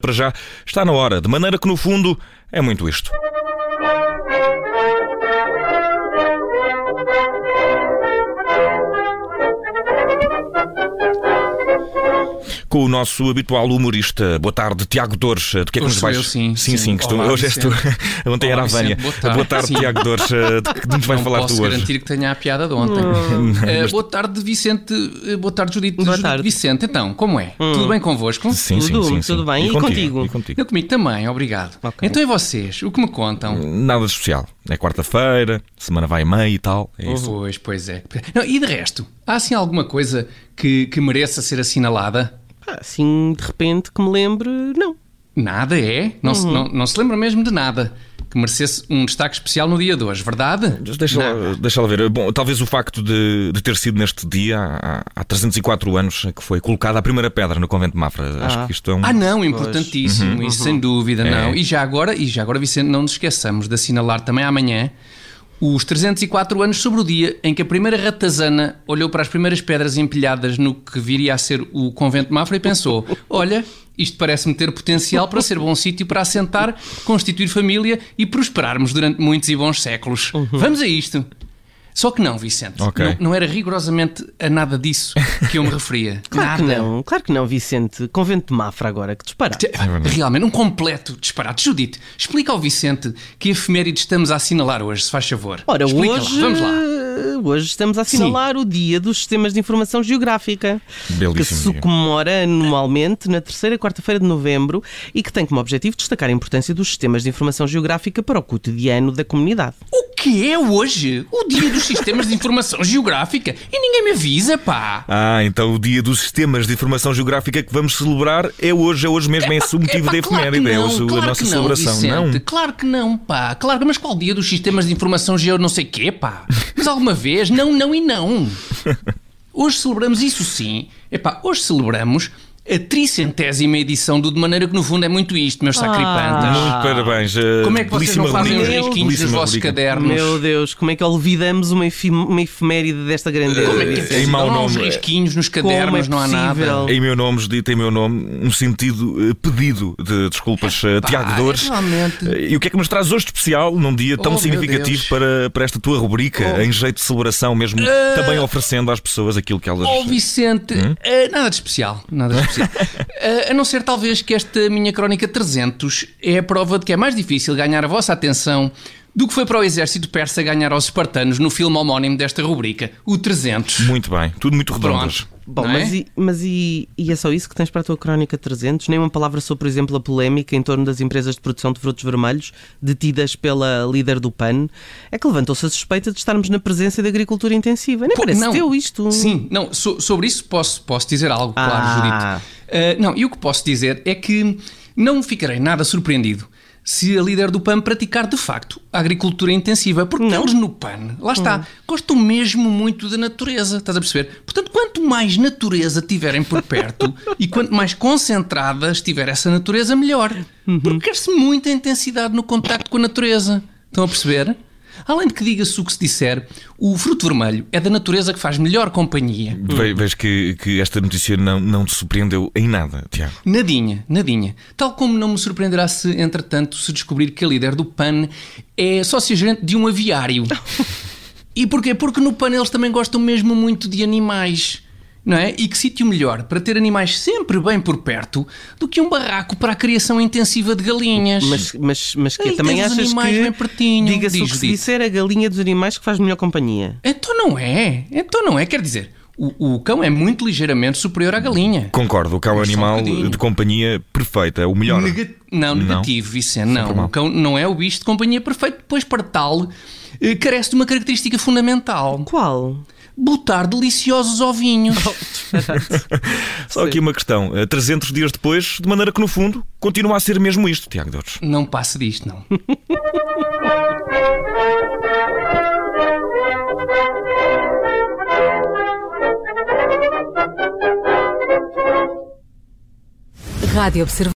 Para já, está na hora, de maneira que no fundo é muito isto. Com o nosso habitual humorista. Boa tarde, Tiago Dores. De que é que Hoje nos vais? eu, sim, sim, sim. que estou... Olá, hoje és tu. Ontem Olá, era a Vânia. Vicente, boa tarde. Boa tarde, Sim. Tiago Dores. De que nos vais falar posso tu hoje? garantir que tenha a piada de ontem. Eh, boa tarde, Vicente. Eh, boa tarde, Judite. Boa Judite tarde. Vicente, então, como é? Tudo bem convosco? Sim, sim, Tudo, sim, sim. tudo bem. E contigo? E contigo? Eu comigo também, obrigado. Ok. Então e vocês? O que me contam? Nada de especial. É quarta-feira, semana vai e meia e tal. É isso. Pois, pois é. Não, e de resto, há assim alguma coisa que, que mereça ser assinalada? Assim, de repente, que me lembre, não. Nada é? Não, se, não, não se lembra mesmo de nada que merecesse um destaque especial no dia de hoje, verdade? Deixa lá, deixa lá ver. Bom, talvez o facto de, de ter sido neste dia, há, há 304 anos, que foi colocada a primeira pedra no convento de Mafra. Acho Ah. que isto é um. Ah, não, importantíssimo, isso sem dúvida, É. não. E já agora, e já agora, Vicente, não nos esqueçamos de assinalar também amanhã os 304 anos sobre o dia em que a primeira ratazana olhou para as primeiras pedras empilhadas no que viria a ser o convento de Mafra e pensou: olha. Isto parece-me ter potencial para ser bom sítio para assentar, constituir família e prosperarmos durante muitos e bons séculos. Vamos a isto. Só que não, Vicente. Ok. Não, não era rigorosamente a nada disso que eu me referia. Claro nada. que não, claro que não, Vicente. Convento de Mafra agora, que disparate. Te- Realmente, um completo disparate. Judite, explica ao Vicente que efeméride estamos a assinalar hoje, se faz favor. Ora, explica hoje, lá, vamos lá. hoje estamos a assinalar o Dia dos Sistemas de Informação Geográfica, Belíssimo que se dia. comemora anualmente na terceira quarta-feira de novembro e que tem como objetivo destacar a importância dos sistemas de informação geográfica para o cotidiano da comunidade. O que é hoje? O dia dos sistemas de informação geográfica? E ninguém me avisa, pá! Ah, então o dia dos sistemas de informação geográfica que vamos celebrar é hoje, é hoje mesmo, é esse o motivo da efeméride, claro é não, a nossa que celebração, Vicente, não? Claro que não, pá. Claro, mas qual dia dos sistemas de informação geo não sei quê, pá? Mas alguma vez? Não, não e não. Hoje celebramos isso sim. Epá, hoje celebramos a tricentésima edição do De Maneira que no fundo é muito isto, meus sacripantas. Muito parabéns. eh, Como é que vocês não fazem os risquinhos nos belíssima vossos rubrica. cadernos? Meu Deus, como é que olvidamos uma, efim- uma efeméride desta grandeza? Como é que é? Em mau Não há uns nome. risquinhos nos cadernos, é não há nada. Em meu nome, Judite, em meu nome, um sentido eh, pedido de desculpas, eh, Tiago Dores. realmente. E o que é que nos traz hoje de especial num dia tão Oh, significativo para, para esta tua rubrica, Oh. em jeito de celebração mesmo, também oferecendo às pessoas aquilo que elas. Oh, Vicente, Hum? nada de especial, nada de especial. Eh, a não ser talvez que esta minha crónica 300 é a prova de que é mais difícil ganhar a vossa atenção do que foi para o exército persa ganhar aos espartanos no filme homónimo desta rubrica, o 300. Muito bem, tudo muito redondo. hoje. Pronto. Bom, é? mas, e, mas e, e é só isso que tens para a tua crónica 300? Nem uma palavra sobre, por exemplo, a polémica em torno das empresas de produção de frutos vermelhos detidas pela líder do PAN? É que levantou-se a suspeita de estarmos na presença da agricultura intensiva. Nem Pô, parece não. teu isto. Sim, não, so- sobre isso posso, posso dizer algo, claro, Ah. Judite. Ah, não, e o que posso dizer é que não ficarei nada surpreendido se a líder do PAN praticar de facto a agricultura intensiva, porque Não? eles no PAN, lá está, gostam mesmo muito da natureza, estás a perceber? Portanto, quanto mais natureza tiverem por perto e quanto mais concentrada estiver essa natureza, melhor. Porque quer-se muita intensidade no contacto com a natureza. Estão a perceber? Além de que diga-se o que se disser, o fruto vermelho é da natureza que faz melhor companhia. Ve- Vejo que, que esta notícia não, não te surpreendeu em nada, Tiago. Nadinha, nadinha. Tal como não me surpreenderá se, entretanto, se descobrir que a líder do PAN é sócia-gerente de um aviário. E porquê? Porque no PAN eles também gostam mesmo muito de animais. Não é? E que sítio melhor para ter animais sempre bem por perto do que um barraco para a criação intensiva de galinhas. Mas, mas, mas que Ei, também achas animais que bem pertinho. diga-se o que se disser a galinha dos animais que faz melhor companhia? Então não é. Então não é. Quer dizer, o, o cão é muito ligeiramente superior à galinha. Concordo, o cão é um um animal bocadinho. de companhia perfeita, é o melhor. Nega- Não, negativo, Vicente. Não, mal. o cão não é o bicho de companhia perfeito, pois para tal eh, carece de uma característica fundamental: Qual? Botar deliciosos ovinhos. Só aqui uma questão, eh, 300 dias depois, de maneira que no fundo continua a ser mesmo isto, Tiago Dores. não passe disto, não. Rádio Observador.